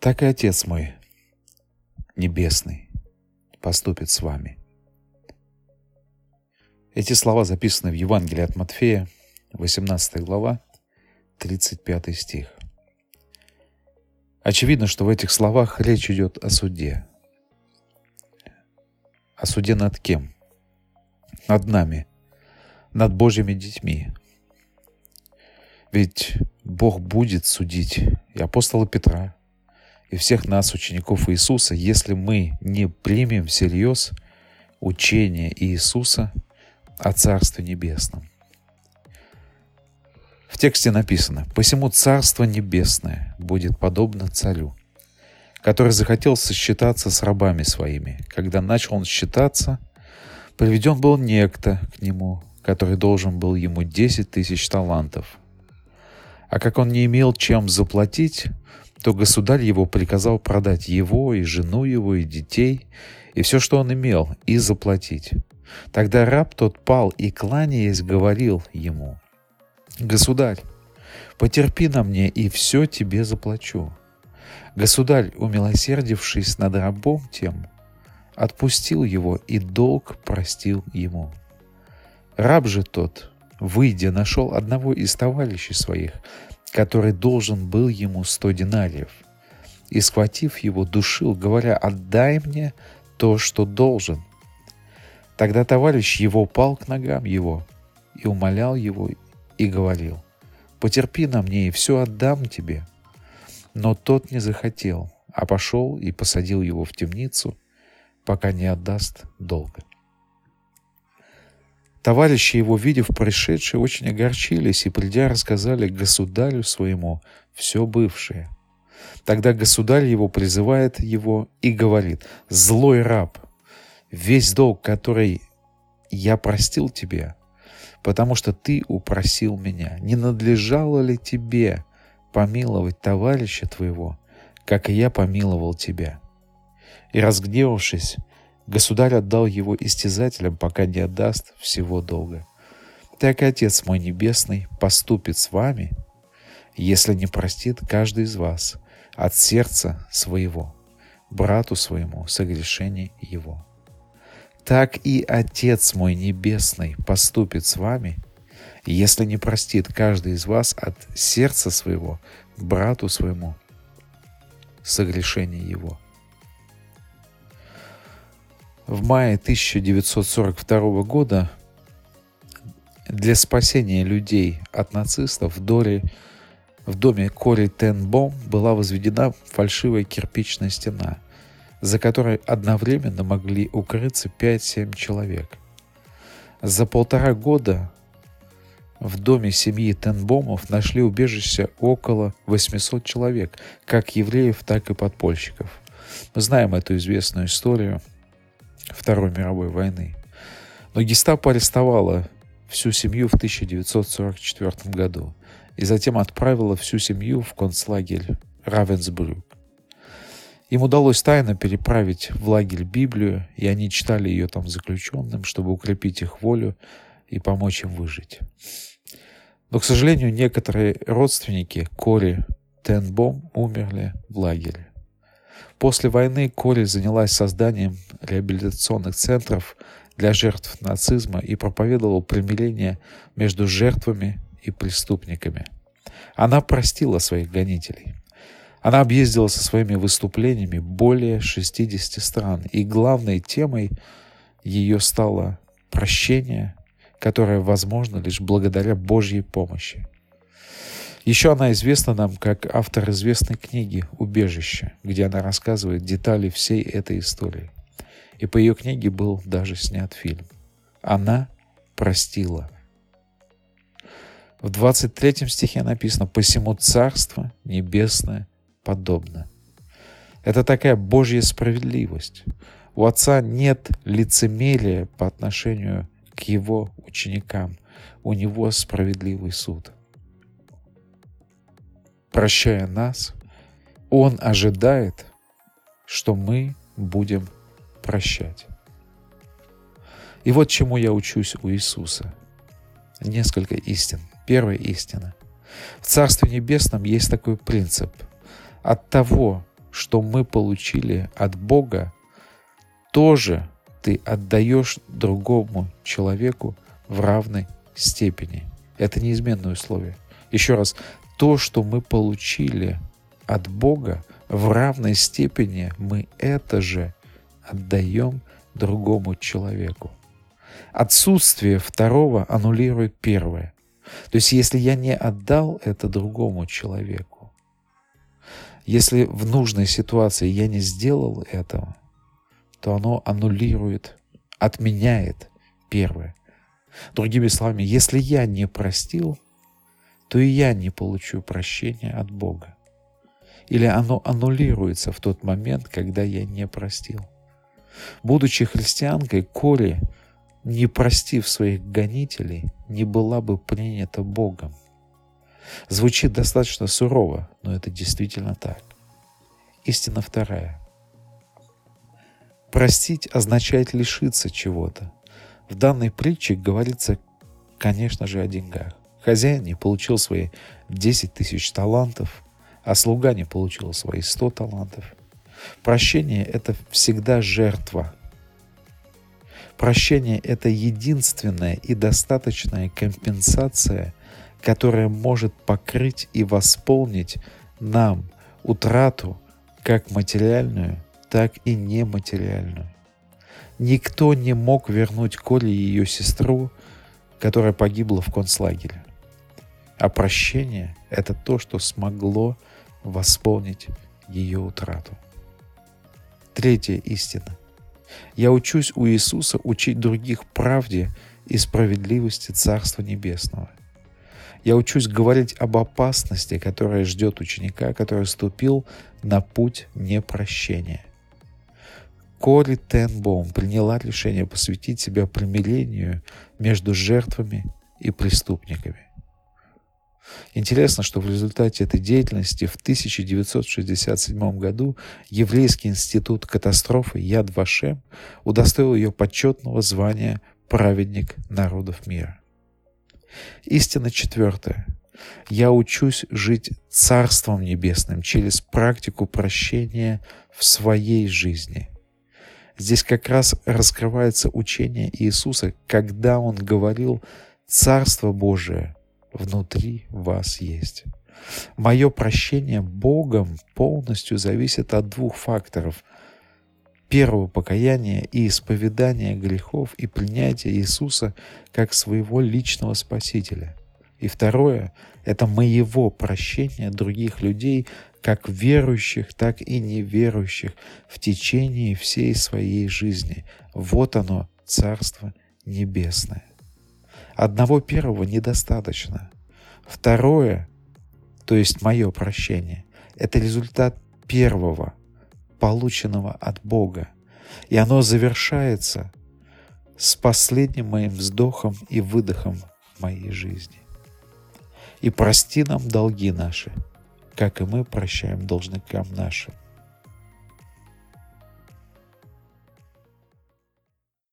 так и Отец мой Небесный поступит с вами. Эти слова записаны в Евангелии от Матфея, 18 глава, 35 стих. Очевидно, что в этих словах речь идет о суде. О суде над кем? Над нами, над Божьими детьми. Ведь Бог будет судить и апостола Петра, и всех нас, учеников Иисуса, если мы не примем всерьез учение Иисуса о Царстве Небесном. В тексте написано, «Посему Царство Небесное будет подобно царю, который захотел сосчитаться с рабами своими. Когда начал он считаться, приведен был некто к нему, который должен был ему десять тысяч талантов. А как он не имел чем заплатить, то государь его приказал продать его и жену его и детей, и все, что он имел, и заплатить. Тогда раб тот пал и, кланяясь, говорил ему, «Государь, потерпи на мне, и все тебе заплачу». Государь, умилосердившись над рабом тем, отпустил его и долг простил ему. Раб же тот, выйдя, нашел одного из товарищей своих, который должен был ему сто динариев, и, схватив его, душил, говоря, «Отдай мне то, что должен». Тогда товарищ его пал к ногам его и умолял его и говорил, «Потерпи на мне, и все отдам тебе». Но тот не захотел, а пошел и посадил его в темницу, пока не отдаст долга. Товарищи его, видев пришедшие, очень огорчились и, придя, рассказали государю своему все бывшее. Тогда государь его призывает его и говорит, «Злой раб, весь долг, который я простил тебе, потому что ты упросил меня, не надлежало ли тебе помиловать товарища твоего, как и я помиловал тебя?» И, разгневавшись, Государь отдал его истязателям, пока не отдаст всего долга. Так и Отец мой Небесный поступит с вами, если не простит каждый из вас от сердца своего, брату своему согрешение его. Так и Отец мой Небесный поступит с вами, если не простит каждый из вас от сердца своего, брату своему согрешение его. В мае 1942 года для спасения людей от нацистов в, Доре, в доме Кори Тенбом была возведена фальшивая кирпичная стена, за которой одновременно могли укрыться 5-7 человек. За полтора года в доме семьи Тенбомов нашли убежище около 800 человек, как евреев, так и подпольщиков. Мы знаем эту известную историю – Второй мировой войны. Но гестапо арестовало всю семью в 1944 году и затем отправило всю семью в концлагерь Равенсбрюк. Им удалось тайно переправить в лагерь Библию, и они читали ее там заключенным, чтобы укрепить их волю и помочь им выжить. Но, к сожалению, некоторые родственники Кори Тенбом умерли в лагере. После войны Кори занялась созданием реабилитационных центров для жертв нацизма и проповедовала примирение между жертвами и преступниками. Она простила своих гонителей. Она объездила со своими выступлениями более 60 стран, и главной темой ее стало прощение, которое возможно лишь благодаря Божьей помощи. Еще она известна нам как автор известной книги «Убежище», где она рассказывает детали всей этой истории. И по ее книге был даже снят фильм. Она простила. В 23 стихе написано «Посему царство небесное подобно». Это такая Божья справедливость. У Отца нет лицемерия по отношению к Его ученикам. У Него справедливый суд – прощая нас, Он ожидает, что мы будем прощать. И вот чему я учусь у Иисуса. Несколько истин. Первая истина. В Царстве Небесном есть такой принцип. От того, что мы получили от Бога, тоже ты отдаешь другому человеку в равной степени. Это неизменное условие. Еще раз, то, что мы получили от Бога, в равной степени мы это же отдаем другому человеку. Отсутствие второго аннулирует первое. То есть если я не отдал это другому человеку, если в нужной ситуации я не сделал этого, то оно аннулирует, отменяет первое. Другими словами, если я не простил, то и я не получу прощения от Бога. Или оно аннулируется в тот момент, когда я не простил. Будучи христианкой, Кори, не простив своих гонителей, не была бы принята Богом. Звучит достаточно сурово, но это действительно так. Истина вторая. Простить означает лишиться чего-то. В данной притче говорится, конечно же, о деньгах. Хозяин не получил свои 10 тысяч талантов, а слуга не получил свои 100 талантов. Прощение – это всегда жертва. Прощение – это единственная и достаточная компенсация, которая может покрыть и восполнить нам утрату как материальную, так и нематериальную. Никто не мог вернуть Коле ее сестру, которая погибла в концлагере. А прощение – это то, что смогло восполнить ее утрату. Третья истина. Я учусь у Иисуса учить других правде и справедливости Царства Небесного. Я учусь говорить об опасности, которая ждет ученика, который ступил на путь непрощения. Кори Тенбоум приняла решение посвятить себя примирению между жертвами и преступниками. Интересно, что в результате этой деятельности в 1967 году Еврейский институт катастрофы Яд Вашем удостоил ее почетного звания «Праведник народов мира». Истина четвертая. Я учусь жить Царством Небесным через практику прощения в своей жизни. Здесь как раз раскрывается учение Иисуса, когда Он говорил «Царство Божие внутри вас есть. Мое прощение Богом полностью зависит от двух факторов. Первого покаяния и исповедания грехов и принятия Иисуса как своего личного Спасителя. И второе – это моего прощения других людей, как верующих, так и неверующих в течение всей своей жизни. Вот оно, Царство Небесное. Одного первого недостаточно. Второе, то есть мое прощение, это результат первого, полученного от Бога. И оно завершается с последним моим вздохом и выдохом моей жизни. И прости нам долги наши, как и мы прощаем должникам нашим.